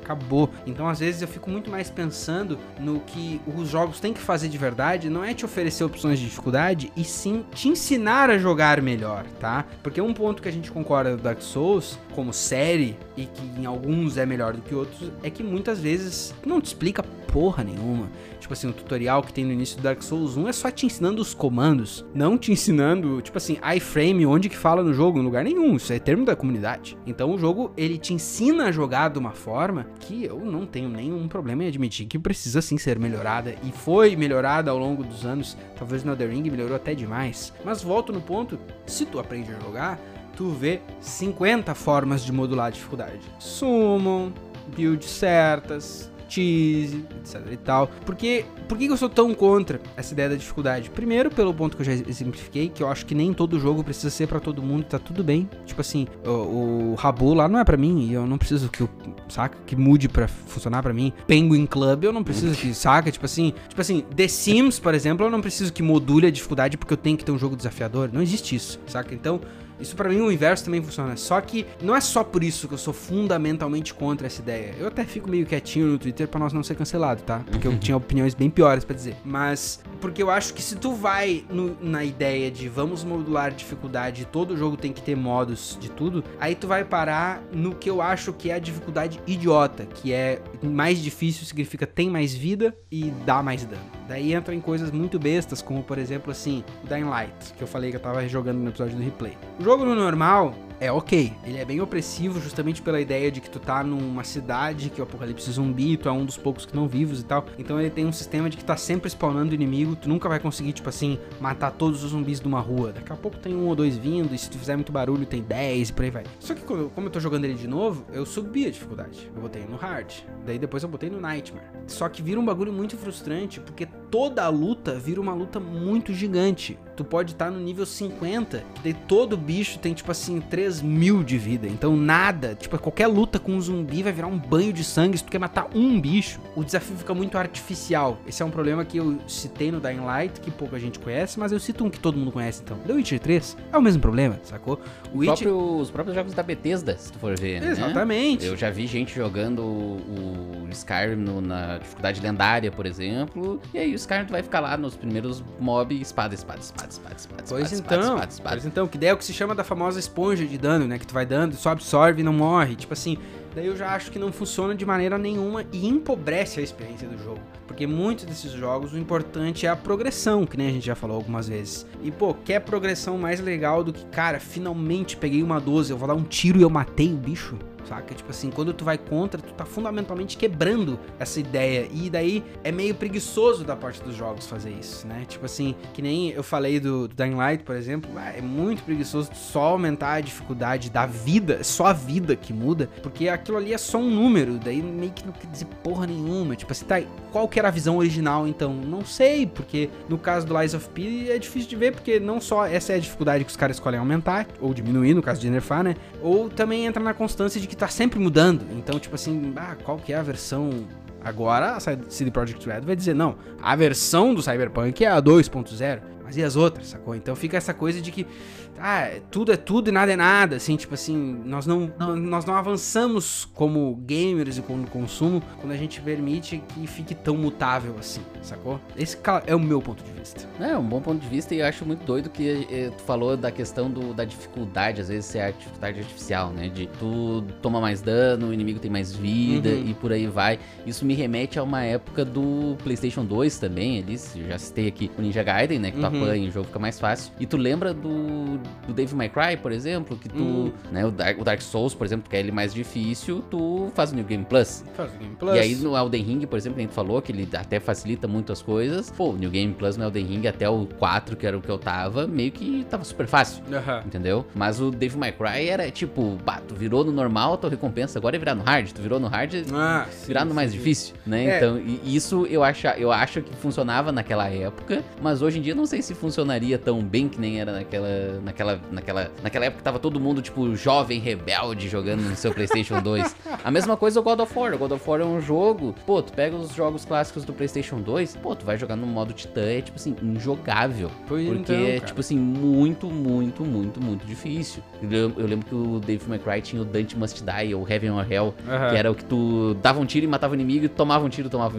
Acabou. Então, às vezes, eu fico muito mais pensando no que os jogos têm que fazer de verdade. Não é te oferecer opções de dificuldade, e sim te ensinar a jogar melhor, tá? Porque um ponto que a gente concorda do Dark Souls, como série, e que em alguns é melhor do que outros, é que muitas vezes não te explica porra nenhuma. Tipo assim, o tutorial que tem no início do Dark Souls 1 é só te ensinando os comandos, não te ensinando, tipo assim, iframe, onde que fala no jogo, em lugar nenhum. Isso é termo da comunidade. Então o jogo, ele te ensina a jogar de uma forma que eu não tenho nenhum problema em admitir que precisa sim ser melhorada e foi melhorada ao longo dos anos. Talvez no Elden Ring melhorou até demais. Mas volto no ponto, se tu aprende a jogar, tu vê 50 formas de modular a dificuldade. Summon, build certas, cheese, etc e tal. Porque, por que eu sou tão contra essa ideia da dificuldade? Primeiro, pelo ponto que eu já exemplifiquei, que eu acho que nem todo jogo precisa ser pra todo mundo, tá tudo bem. Tipo assim, o, o Rabu lá não é pra mim, e eu não preciso que o saca que mude pra funcionar pra mim. Penguin Club eu não preciso que, saca? Tipo assim, tipo assim, The Sims, por exemplo, eu não preciso que module a dificuldade porque eu tenho que ter um jogo desafiador. Não existe isso, saca? Então, isso pra mim o inverso também funciona. Só que não é só por isso que eu sou fundamentalmente contra essa ideia. Eu até fico meio quietinho no Twitter pra nós não ser cancelado, tá? Porque eu tinha opiniões bem piores pra dizer. Mas porque eu acho que se tu vai no- na ideia de vamos modular dificuldade, todo jogo tem que ter modos de tudo, aí tu vai parar no que eu acho que é a dificuldade idiota, que é mais difícil significa tem mais vida e dá mais dano. Daí entra em coisas muito bestas, como por exemplo assim, o Dying Light, que eu falei que eu tava jogando no episódio do replay. O jogo no normal é ok, ele é bem opressivo justamente pela ideia de que tu tá numa cidade que o apocalipse zumbi, tu é um dos poucos que não vivos e tal. Então ele tem um sistema de que tá sempre spawnando inimigo, tu nunca vai conseguir, tipo assim, matar todos os zumbis de uma rua. Daqui a pouco tem um ou dois vindo, e se tu fizer muito barulho tem 10 e por aí vai. Só que como eu tô jogando ele de novo, eu subi a dificuldade. Eu botei no hard, daí depois eu botei no nightmare. Só que vira um bagulho muito frustrante, porque toda a luta vira uma luta muito gigante. Tu pode estar no nível 50, daí todo bicho tem, tipo assim, 3 mil de vida. Então nada, tipo, qualquer luta com um zumbi vai virar um banho de sangue se tu quer matar um bicho. O desafio fica muito artificial. Esse é um problema que eu citei no Dying Light, que pouca gente conhece, mas eu cito um que todo mundo conhece então. The Witcher 3 é o mesmo problema, sacou? O Witcher... próprio, os próprios jogos da Bethesda, se tu for ver. Né? Exatamente. Né? Eu já vi gente jogando o Skyrim no, na dificuldade lendária, por exemplo. E aí o Skyrim vai ficar lá nos primeiros mob, espada, espada, espada, pois então, Pois então, que daí é o que se chama da famosa esponja de dano, né? Que tu vai dando, só absorve e não morre. Tipo assim, daí eu já acho que não funciona de maneira nenhuma e empobrece a experiência do jogo. Porque muitos desses jogos o importante é a progressão, que nem a gente já falou algumas vezes. E pô, quer progressão mais legal do que, cara, finalmente peguei uma 12, eu vou dar um tiro e eu matei o bicho? saca? Tipo assim, quando tu vai contra, tu tá fundamentalmente quebrando essa ideia. E daí é meio preguiçoso da parte dos jogos fazer isso, né? Tipo assim, que nem eu falei do, do Dying Light, por exemplo, é muito preguiçoso só aumentar a dificuldade da vida, é só a vida que muda, porque aquilo ali é só um número, daí meio que não quer dizer porra nenhuma. Tipo assim, tá, qual que era a visão original então? Não sei, porque no caso do Lies of P é difícil de ver, porque não só essa é a dificuldade que os caras escolhem aumentar, ou diminuir, no caso de nerfar, né? Ou também entra na constância de que tá sempre mudando. Então, tipo assim, ah, qual que é a versão Agora a CD Projekt Red vai dizer, não, a versão do Cyberpunk é a 2.0, mas e as outras, sacou? Então fica essa coisa de que ah, tudo é tudo e nada é nada, assim, tipo assim, nós não, não, nós não avançamos como gamers e como consumo quando a gente permite que fique tão mutável assim, sacou? Esse é o meu ponto de vista. É, um bom ponto de vista e eu acho muito doido que eh, tu falou da questão do, da dificuldade, às vezes ser a dificuldade artificial, né? De tu toma mais dano, o inimigo tem mais vida uhum. e por aí vai. Isso me remete a uma época do PlayStation 2 também, eles já citei aqui o Ninja Gaiden, né? Que tu uhum. apanha e o jogo fica mais fácil. E tu lembra do do Devil May Cry, por exemplo, que tu, hum. né, o Dark, o Dark, Souls, por exemplo, que é ele mais difícil, tu faz o New Game Plus. Faz o Game Plus. E aí no Elden Ring, por exemplo, a gente falou que ele até facilita muito as coisas. Pô, o New Game Plus no Elden Ring até o 4, que era o que eu tava, meio que tava super fácil. Uhum. Entendeu? Mas o Devil May Cry era tipo, bah, tu virou no normal, tua recompensa agora é virar no hard. Tu virou no hard, ah, virar sim, no mais sim. difícil, né? É. Então, isso eu acho, eu acho que funcionava naquela época, mas hoje em dia não sei se funcionaria tão bem que nem era naquela, naquela, naquela, naquela época tava todo mundo, tipo, jovem, rebelde, jogando no seu PlayStation 2. A mesma coisa o God of War. O God of War é um jogo, pô, tu pega os jogos clássicos do PlayStation 2, pô, tu vai jogar no modo Titã, é tipo assim, injogável. Pois porque então, é, tipo assim, muito, muito, muito, muito difícil. Eu, eu, lembro que o Dave McCry tinha o Dante Must Die, ou Heaven or Hell, uhum. que era o que tu dava um tiro e matava o inimigo, e tomava um tiro e tomava,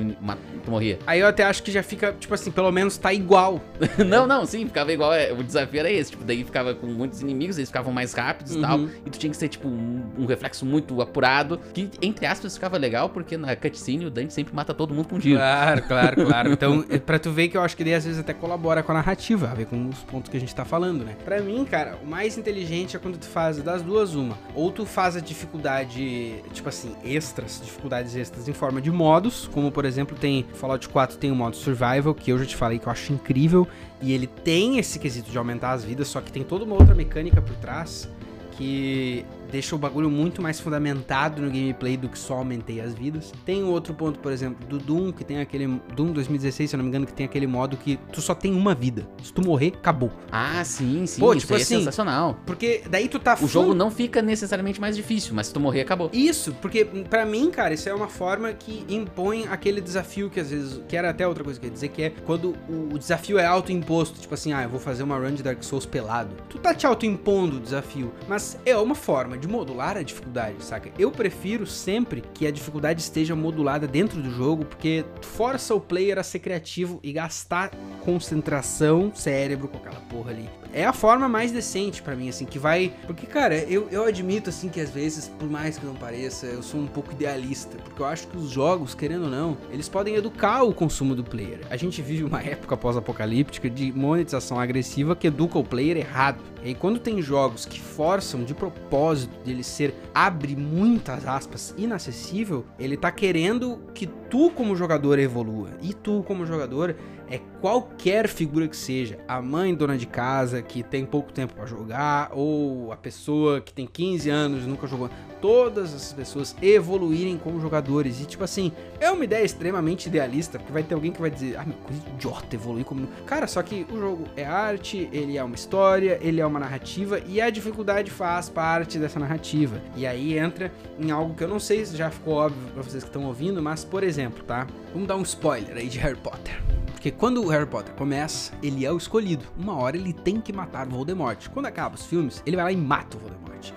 tu morria. Aí eu até acho que já fica, tipo assim, pelo menos tá igual. não, não, sim, ficava igual. É, o desafio era esse, tipo, daí ficava com muitos inimigos, eles ficavam mais rápidos uhum. e tal. E tu tinha que ser, tipo, um, um, reflexo muito apurado. Que, entre aspas, ficava legal, porque na cutscene o Dante sempre mata todo mundo com um tiro. Claro, claro, claro. Então, é pra tu ver que eu acho que ele às vezes até colabora com a narrativa, a ver com os pontos que a gente tá falando, né? Pra mim, cara, o mais inteligente é quando tu faz das duas uma. Ou tu faz a dificuldade, tipo assim, extras, dificuldades extras em forma de modos, como por exemplo tem Fallout 4 tem o modo Survival, que eu já te falei que eu acho incrível, e ele tem esse quesito de aumentar as vidas, só que tem toda uma outra mecânica por trás que deixa o bagulho muito mais fundamentado no gameplay do que só aumentei as vidas. Tem outro ponto, por exemplo, do Doom, que tem aquele. Doom 2016, se eu não me engano, que tem aquele modo que tu só tem uma vida. Se tu morrer, acabou. Ah, sim, sim. Pô, tipo é assim, é sensacional. Porque daí tu tá. O jogo não fica necessariamente mais difícil, mas se tu morrer, acabou. Isso, porque para mim, cara, isso é uma forma que impõe aquele desafio que às vezes. Que era até outra coisa que eu ia dizer, que é quando o desafio é autoimposto. Tipo assim, ah, eu vou fazer uma run de Dark Souls pelado. Tu tá te autoimpondo o desafio, mas é uma forma de modular a dificuldade, saca? Eu prefiro sempre que a dificuldade esteja modulada dentro do jogo, porque força o player a ser criativo e gastar concentração, cérebro com aquela porra ali é a forma mais decente para mim, assim, que vai. Porque, cara, eu, eu admito, assim, que às vezes, por mais que não pareça, eu sou um pouco idealista. Porque eu acho que os jogos, querendo ou não, eles podem educar o consumo do player. A gente vive uma época pós-apocalíptica de monetização agressiva que educa o player errado. E aí, quando tem jogos que forçam de propósito dele ser, abre muitas aspas, inacessível, ele tá querendo que tu, como jogador, evolua. E tu, como jogador, é qualquer figura que seja, a mãe dona de casa que tem pouco tempo para jogar ou a pessoa que tem 15 anos e nunca jogou, todas essas pessoas evoluírem como jogadores. E tipo assim, é uma ideia extremamente idealista, porque vai ter alguém que vai dizer: "Ah, meu, coisa idiota evoluir como". Cara, só que o jogo é arte, ele é uma história, ele é uma narrativa e a dificuldade faz parte dessa narrativa. E aí entra em algo que eu não sei se já ficou óbvio para vocês que estão ouvindo, mas por exemplo, tá? Vamos dar um spoiler aí de Harry Potter. Porque quando o Harry Potter começa, ele é o escolhido. Uma hora ele tem que matar Voldemort. Quando acaba os filmes, ele vai lá e mata o Voldemort.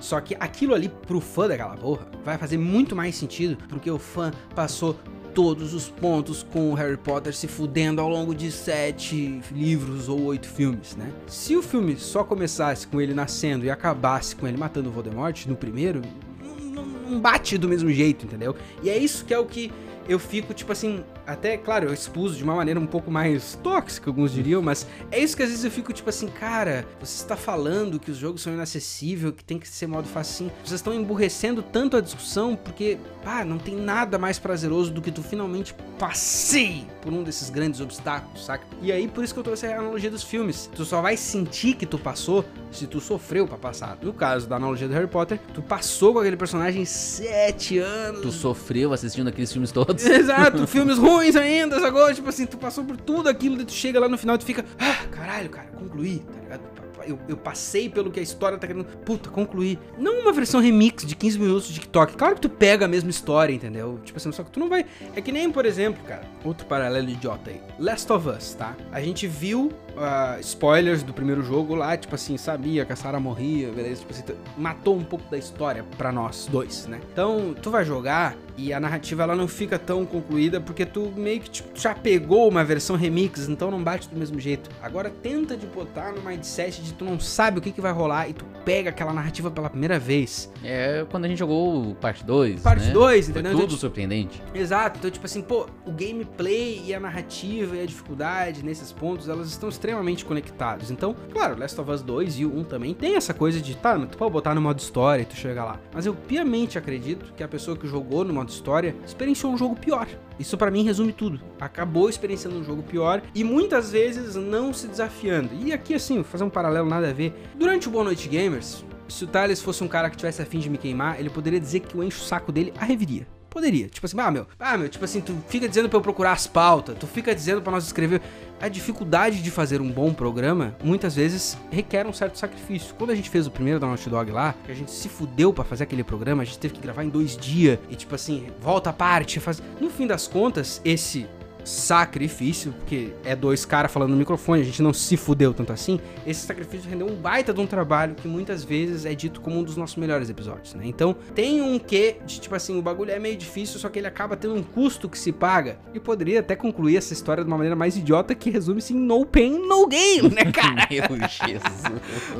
Só que aquilo ali, pro fã daquela porra, vai fazer muito mais sentido, porque o fã passou todos os pontos com o Harry Potter se fudendo ao longo de sete livros ou oito filmes, né? Se o filme só começasse com ele nascendo e acabasse com ele matando o Voldemort no primeiro, não bate do mesmo jeito, entendeu? E é isso que é o que eu fico, tipo assim, até, claro, eu expus de uma maneira um pouco mais tóxica, alguns diriam, mas é isso que às vezes eu fico, tipo assim, cara, você está falando que os jogos são inacessíveis, que tem que ser modo facinho. Vocês estão emburrecendo tanto a discussão, porque, pá, não tem nada mais prazeroso do que tu finalmente passei por um desses grandes obstáculos, saca? E aí, por isso que eu trouxe a analogia dos filmes. Tu só vai sentir que tu passou se tu sofreu pra passar. No caso da analogia do Harry Potter, tu passou com aquele personagem sete anos. Tu sofreu assistindo aqueles filmes todos. Exato, filmes ruins ainda, agora, tipo assim, tu passou por tudo aquilo, daí tu chega lá no final e tu fica, ah, caralho, cara, concluí, tá ligado? Eu, eu, passei pelo que a história tá querendo, puta, concluir. Não uma versão remix de 15 minutos de TikTok. Claro que tu pega a mesma história, entendeu? Tipo assim, só que tu não vai. É que nem, por exemplo, cara, outro paralelo idiota aí. Last of Us, tá? A gente viu uh, spoilers do primeiro jogo lá, tipo assim, sabia que a Sarah morria, beleza? Tipo assim, matou um pouco da história pra nós dois, né? Então, tu vai jogar e a narrativa ela não fica tão concluída porque tu meio que tipo, já pegou uma versão remix, então não bate do mesmo jeito. Agora tenta de botar no mindset de tu não sabe o que, que vai rolar e tu pega aquela narrativa pela primeira vez. É quando a gente jogou parte 2. Parte né? 2, entendeu? Foi tudo surpreendente. Exato, então tipo assim, pô, o gameplay e a narrativa e a dificuldade nesses pontos, elas estão extremamente conectados. Então, claro, Last of Us 2 e o 1 também tem essa coisa de, tá, tu pode botar no modo história e tu chega lá. Mas eu piamente acredito que a pessoa que jogou no modo história experienciou um jogo pior. Isso para mim resume tudo. Acabou experienciando um jogo pior e muitas vezes não se desafiando. E aqui assim, vou fazer um paralelo nada a ver. Durante o Boa Noite Gamers, se o Thales fosse um cara que tivesse a fim de me queimar, ele poderia dizer que eu encho o saco dele a reviria. Poderia. Tipo assim, ah, meu, ah, meu, tipo assim, tu fica dizendo pra eu procurar as pautas, tu fica dizendo para nós escrever. A dificuldade de fazer um bom programa, muitas vezes, requer um certo sacrifício. Quando a gente fez o primeiro da Naughty Dog lá, que a gente se fudeu para fazer aquele programa, a gente teve que gravar em dois dias, e tipo assim, volta a parte, faz... No fim das contas, esse sacrifício, porque é dois caras falando no microfone, a gente não se fudeu tanto assim, esse sacrifício rendeu um baita de um trabalho que muitas vezes é dito como um dos nossos melhores episódios, né? Então, tem um quê de tipo assim, o bagulho é meio difícil, só que ele acaba tendo um custo que se paga. E poderia até concluir essa história de uma maneira mais idiota que resume-se em no pain, no gain, né, cara? Meu Jesus.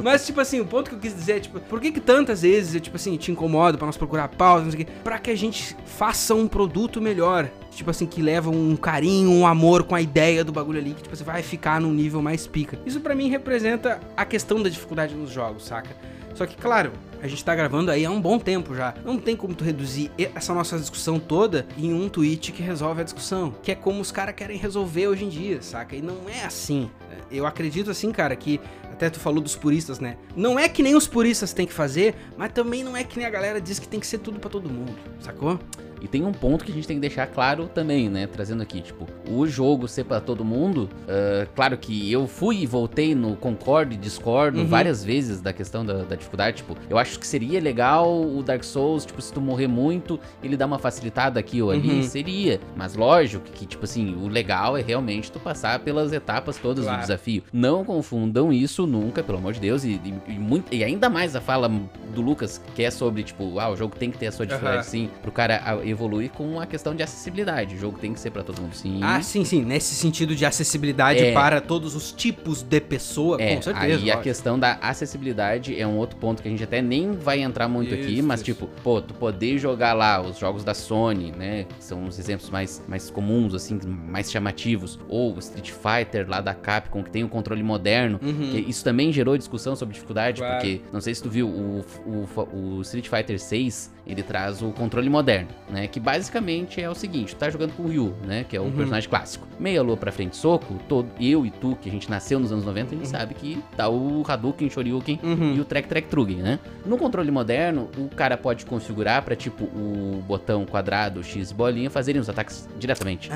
Mas, tipo assim, o ponto que eu quis dizer é, tipo, por que que tantas vezes eu, tipo assim, te incomodo pra nós procurar pausa, não sei o quê, pra que a gente faça um produto melhor tipo assim, que leva um carinho, um amor com a ideia do bagulho ali, que tipo, você vai ficar num nível mais pica. Isso para mim representa a questão da dificuldade nos jogos, saca? Só que, claro, a gente tá gravando aí há um bom tempo já. Não tem como tu reduzir essa nossa discussão toda em um tweet que resolve a discussão. Que é como os caras querem resolver hoje em dia, saca? E não é assim. Eu acredito assim, cara, que até tu falou dos puristas, né? Não é que nem os puristas têm que fazer, mas também não é que nem a galera diz que tem que ser tudo para todo mundo, sacou? E tem um ponto que a gente tem que deixar claro também, né? Trazendo aqui, tipo, o jogo ser para todo mundo. Uh, claro que eu fui e voltei no concordo e discordo uhum. várias vezes da questão da, da, dificuldade. Tipo, eu acho que seria legal o Dark Souls, tipo, se tu morrer muito, ele dá uma facilitada aqui ou ali. Uhum. Seria. Mas lógico que, tipo assim, o legal é realmente tu passar pelas etapas todas claro. do desafio. Não confundam isso nunca, pelo amor de Deus. E, e, e, muito, e ainda mais a fala do Lucas, que é sobre, tipo, ah, o jogo tem que ter a sua dificuldade uhum. sim, pro cara evoluir com a questão de acessibilidade. O jogo tem que ser para todo mundo, sim. Ah, sim, sim. Nesse sentido de acessibilidade é. para todos os tipos de pessoa, é, com certeza. E a questão da acessibilidade é um outro ponto que a gente até nem vai entrar muito aqui, Isso, mas isso. tipo, pô, tu poder jogar lá os jogos da Sony, né? Que são os exemplos mais, mais comuns, assim, mais chamativos. Ou o Street Fighter lá da Capcom, que tem o controle moderno. Uhum. isso também gerou discussão sobre dificuldade, Claro. porque não sei se tu viu, o, o, o Street Fighter 6, ele traz o controle moderno, né? Que basicamente é o seguinte, tu tá jogando com o Ryu, né? Que é o Uhum. personagem clássico. Meia lua pra frente soco, todo, eu e tu, que a gente nasceu nos anos 90, a gente sabe que tá o Hadouken, Shoryuken Uhum. e o Trek Trek Trugen, né? No controle moderno, o cara pode configurar pra tipo o botão quadrado, X e bolinha fazerem os ataques diretamente.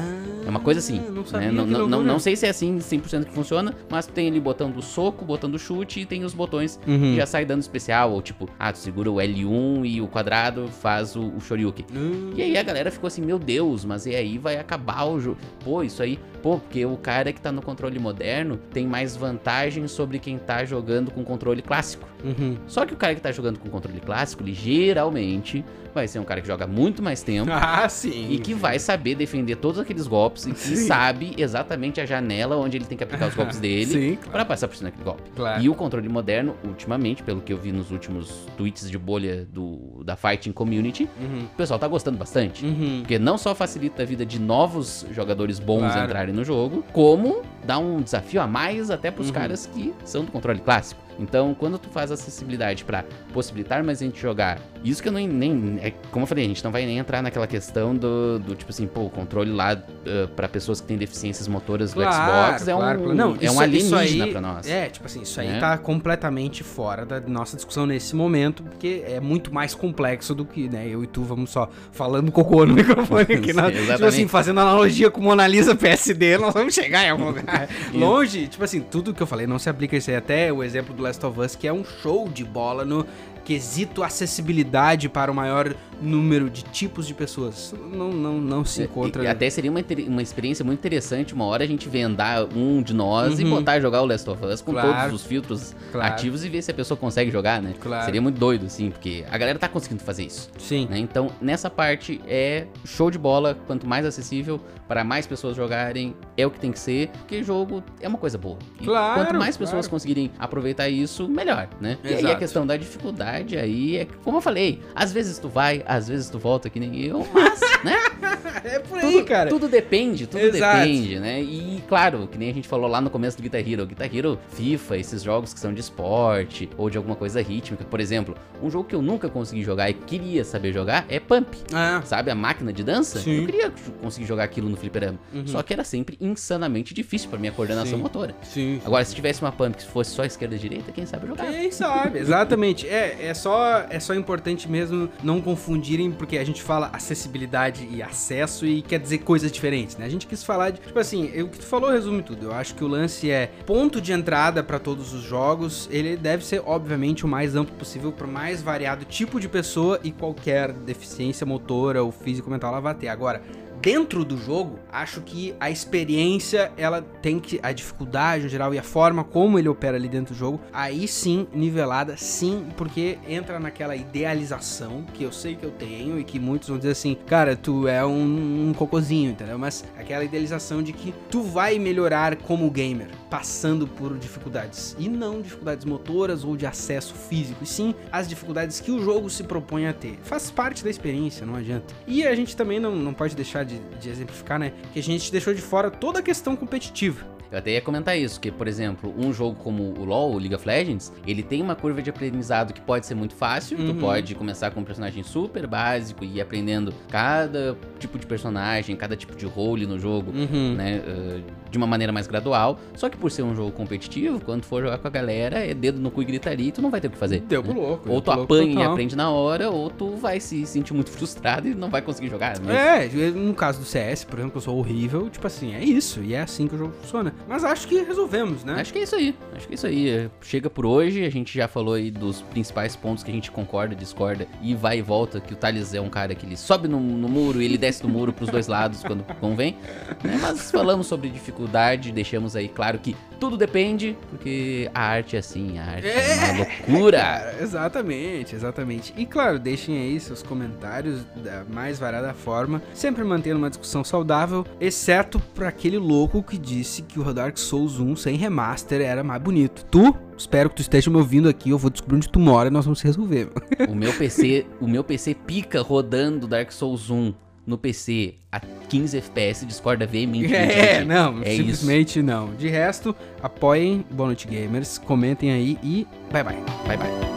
É uma coisa assim, Ah, Não né? sabia. Não, que não, não, loucura. não sei se é assim 100% que funciona, mas tem ali o botão do soco, o botão do chute e tem os botões Uhum. que já sai dando especial, ou tipo, ah, tu segura o L1 e o quadrado faz o, o Shoryuken. Hum. E aí a galera ficou assim, meu Deus, mas e aí vai acabar o jogo. Pô, isso aí, pô, porque o cara que tá no controle moderno tem mais vantagem sobre quem tá jogando com controle clássico. Uhum. Só que o cara que tá jogando com controle clássico, ele geralmente vai ser um cara que joga muito mais tempo. Ah, sim. E que vai saber defender todos aqueles golpes e que Sim. sabe exatamente a janela onde ele tem que aplicar os golpes dele Sim, claro. pra passar por cima daquele golpe. Claro. E o controle moderno, ultimamente, pelo que eu vi nos últimos tweets de bolha do, da Fighting Community, Uhum. o pessoal tá gostando bastante. Uhum. Porque não só facilita a vida de novos jogadores bons Claro. entrarem no jogo, como dá um desafio a mais até pros Uhum. caras que são do controle clássico. Então, quando tu faz acessibilidade pra possibilitar mais gente jogar, isso que eu nem, nem é, como eu falei, a gente não vai nem entrar naquela questão do, do tipo assim, pô, o controle lá uh, para pessoas que têm deficiências motoras do Xbox é um, claro, claro. Não, é um isso- isso alienígena pra nós. É, tipo assim, isso aí Né? tá completamente fora da nossa discussão nesse momento, porque é muito mais complexo do que, né, eu e tu vamos só falando cocô no microfone aqui. Na, tipo assim, fazendo analogia com Mona Lisa PSD, nós vamos chegar em algum lugar. Longe, tipo assim, tudo que eu falei não se aplica a isso aí. Até o exemplo do Last of Us, que é um show de bola no quesito acessibilidade para o maior número de tipos de pessoas. Não, não, não se encontra... E, e até seria uma, uma experiência muito interessante uma hora a gente vendar um de nós e Uhum. botar a jogar o Last of Us com Claro. todos os filtros Claro. ativos e ver se a pessoa consegue jogar, né? Claro. Seria muito doido, assim, porque a galera tá conseguindo fazer isso. Sim. né? Então, nessa parte é show de bola, quanto mais acessível para mais pessoas jogarem, é o que tem que ser, porque jogo é uma coisa boa. E Claro, quanto mais pessoas conseguirem aproveitar isso, melhor, né? E aí a Exato. questão da dificuldade aí é, como eu falei, às vezes tu vai, às vezes tu volta que nem eu, mas, né? É por Tudo, tudo depende, tudo Exato. depende, né? E claro, que nem a gente falou lá no começo do Guitar Hero, Guitar Hero, FIFA, esses jogos que são de esporte ou de alguma coisa rítmica, por exemplo, um jogo que eu nunca consegui jogar e queria saber jogar é Pump. Ah, Sabe, a máquina de dança? Sim. Eu queria conseguir jogar aquilo no fliperama. Uhum. Só que era sempre insanamente difícil pra minha coordenação Sim. motora. sim. Agora, se tivesse uma pump que fosse só esquerda e direita, quem sabe jogar. Quem sabe, exatamente. É, é, só, é só importante mesmo não confundirem, porque a gente fala acessibilidade e acesso e quer dizer coisas diferentes, né? A gente quis falar de. Tipo assim, o que tu falou resume tudo. Eu acho que o lance é ponto de entrada pra todos os jogos. Ele deve ser, obviamente, o mais amplo possível pro mais variado tipo de pessoa e qualquer deficiência motora ou físico-mental ela vai ter. Agora. Dentro do jogo, acho que a experiência, ela tem que. A dificuldade em geral e a forma como ele opera ali dentro do jogo, aí sim, nivelada, sim, porque entra naquela idealização que eu sei que eu tenho e que muitos vão dizer assim, cara, tu é um, um cocôzinho, entendeu? Mas aquela idealização de que tu vai melhorar como gamer, passando por dificuldades. E não dificuldades motoras ou de acesso físico, e sim as dificuldades que o jogo se propõe a ter. Faz parte da experiência, não adianta. E a gente também não, não pode deixar de, de exemplificar, né? Que a gente deixou de fora toda a questão competitiva. Eu até ia comentar isso, que, por exemplo, um jogo como o LoL, o League of Legends, ele tem uma curva de aprendizado que pode ser muito fácil. Uhum. Tu pode começar com um personagem super básico e ir aprendendo cada tipo de personagem, cada tipo de role no jogo, Uhum. né? uh, de uma maneira mais gradual. Só que por ser um jogo competitivo, quando for jogar com a galera, é dedo no cu e gritaria e tu não vai ter o que fazer. Deu né? pro louco. Ou tu apanha e aprende na hora, ou tu vai se sentir muito frustrado e não vai conseguir jogar. Mas... É, no caso do CS, por exemplo, que eu sou horrível, tipo assim, é isso, e é assim que o jogo funciona. Mas acho que resolvemos, né? Acho que é isso aí. Acho que é isso aí. Chega por hoje. A gente já falou aí dos principais pontos que a gente concorda, discorda e vai e volta. Que o Thales é um cara que ele sobe no, no muro e ele desce do muro pros dois lados quando convém. né? Mas falamos sobre dificuldade, deixamos aí claro que tudo depende, porque a arte é assim, a arte é, É, uma loucura. Cara, exatamente, exatamente. E claro, deixem aí seus comentários da mais variada forma, sempre mantendo uma discussão saudável, exceto pra aquele louco que disse que o Dark Souls 1 sem remaster era mais bonito. Tu, espero que tu esteja me ouvindo aqui, eu vou descobrir onde tu mora e nós vamos resolver. O meu PC, o meu PC pica rodando Dark Souls 1 no PC a 15 FPS, discorda veementemente. É, gente. não, é simplesmente isso. não. De resto, apoiem Boa Noite Gamers, comentem aí e bye bye. Bye bye.